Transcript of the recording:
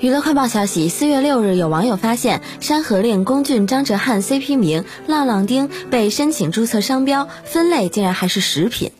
娱乐快报消息四月六日有网友发现山河令龚俊张哲瀚 cp 名浪浪丁被申请注册商标分类竟然还是食品。